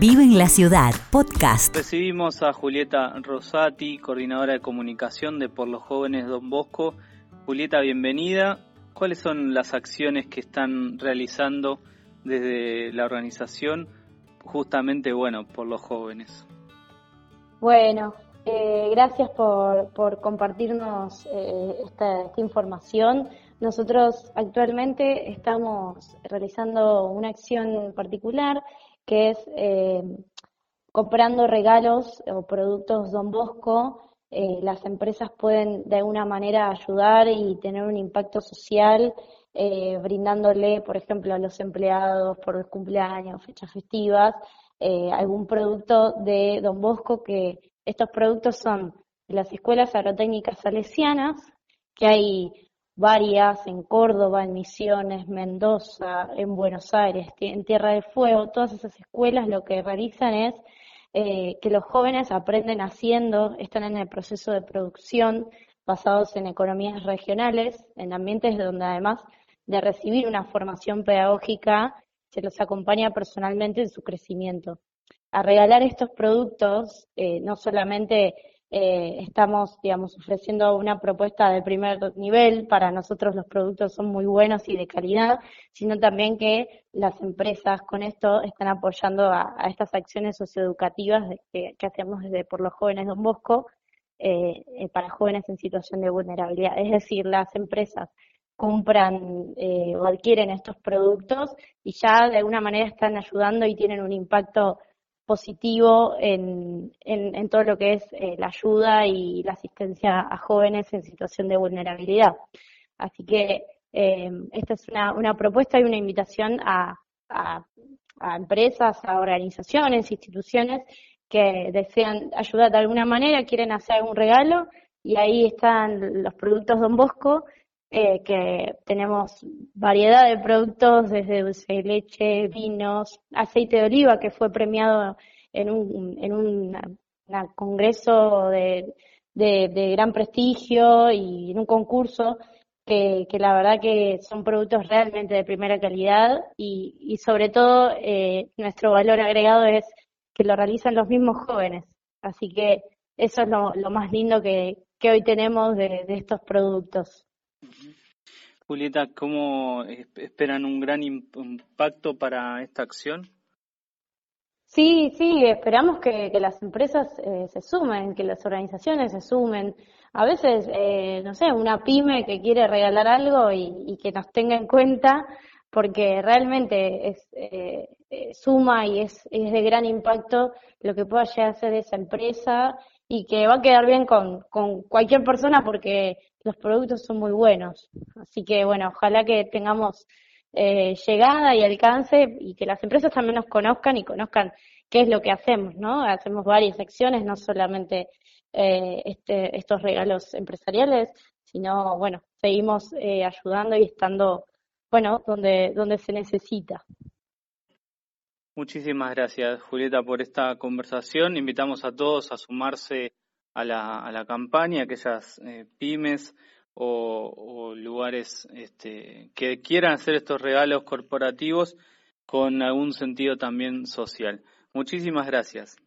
Vive en la Ciudad, podcast. Recibimos a Julieta Rosati, coordinadora de comunicación de Por los Jóvenes Don Bosco. Julieta, bienvenida. ¿Cuáles son las acciones que están realizando desde la organización justamente, bueno, por los jóvenes? Bueno, eh, gracias por, por compartirnos eh, esta, esta, información. Nosotros actualmente estamos realizando una acción particular que es eh, comprando regalos o productos Don Bosco. Eh, las empresas pueden de alguna manera ayudar y tener un impacto social eh, brindándole, por ejemplo, a los empleados por los cumpleaños, fechas festivas, algún producto de Don Bosco que estos productos son las escuelas agrotécnicas salesianas, que hay varias en Córdoba, en Misiones, Mendoza, en Buenos Aires, en Tierra del Fuego, todas esas escuelas lo que realizan es eh, que los jóvenes aprenden haciendo, están en el proceso de producción basados en economías regionales, en ambientes donde además de recibir una formación pedagógica, se los acompaña personalmente en su crecimiento. A regalar estos productos, eh, no solamente eh, estamos, digamos, ofreciendo una propuesta de primer nivel. Para nosotros los productos son muy buenos y de calidad, sino también que las empresas con esto están apoyando a, estas acciones socioeducativas que, hacemos desde por los jóvenes Don Bosco eh, eh, para jóvenes en situación de vulnerabilidad. Es decir, las empresas compran o adquieren estos productos y ya de alguna manera están ayudando y tienen un impacto positivo en, en, todo lo que es eh, la ayuda y la asistencia a jóvenes en situación de vulnerabilidad. Así que eh, esta es una, una, propuesta y una invitación a, a, empresas, a organizaciones, instituciones que desean ayudar de alguna manera, quieren hacer algún regalo y ahí están los productos Don Bosco eh, que tenemos variedad de productos desde dulce de leche, vinos, aceite de oliva que fue premiado en un, en un congreso de, de, gran prestigio y en un concurso que, que, la verdad que son productos realmente de primera calidad y, y sobre todo eh, nuestro valor agregado es que lo realizan los mismos jóvenes. Así que eso es lo, lo más lindo que, que hoy tenemos de, de estos productos. Julieta, ¿cómo esperan un gran impacto para esta acción? Sí, sí, esperamos que, las empresas eh, se sumen, que las organizaciones se sumen. A veces, eh, no sé, una pyme que quiere regalar algo y, que nos tenga en cuenta, porque realmente es eh, suma y es, es de gran impacto lo que pueda llegar a hacer esa empresa y que va a quedar bien con, con cualquier persona porque los productos son muy buenos. Así que bueno, ojalá que tengamos eh, llegada y alcance y que las empresas también nos conozcan y conozcan qué es lo que hacemos, ¿no? Hacemos varias acciones, no solamente eh, este, estos regalos empresariales, sino, bueno, seguimos eh, ayudando y estando, bueno, donde, donde se necesita. Muchísimas gracias, Julieta, por esta conversación. Invitamos a todos a sumarse a la, a campaña, aquellas eh, pymes o, lugares este, que quieran hacer estos regalos corporativos con algún sentido también social. Muchísimas gracias.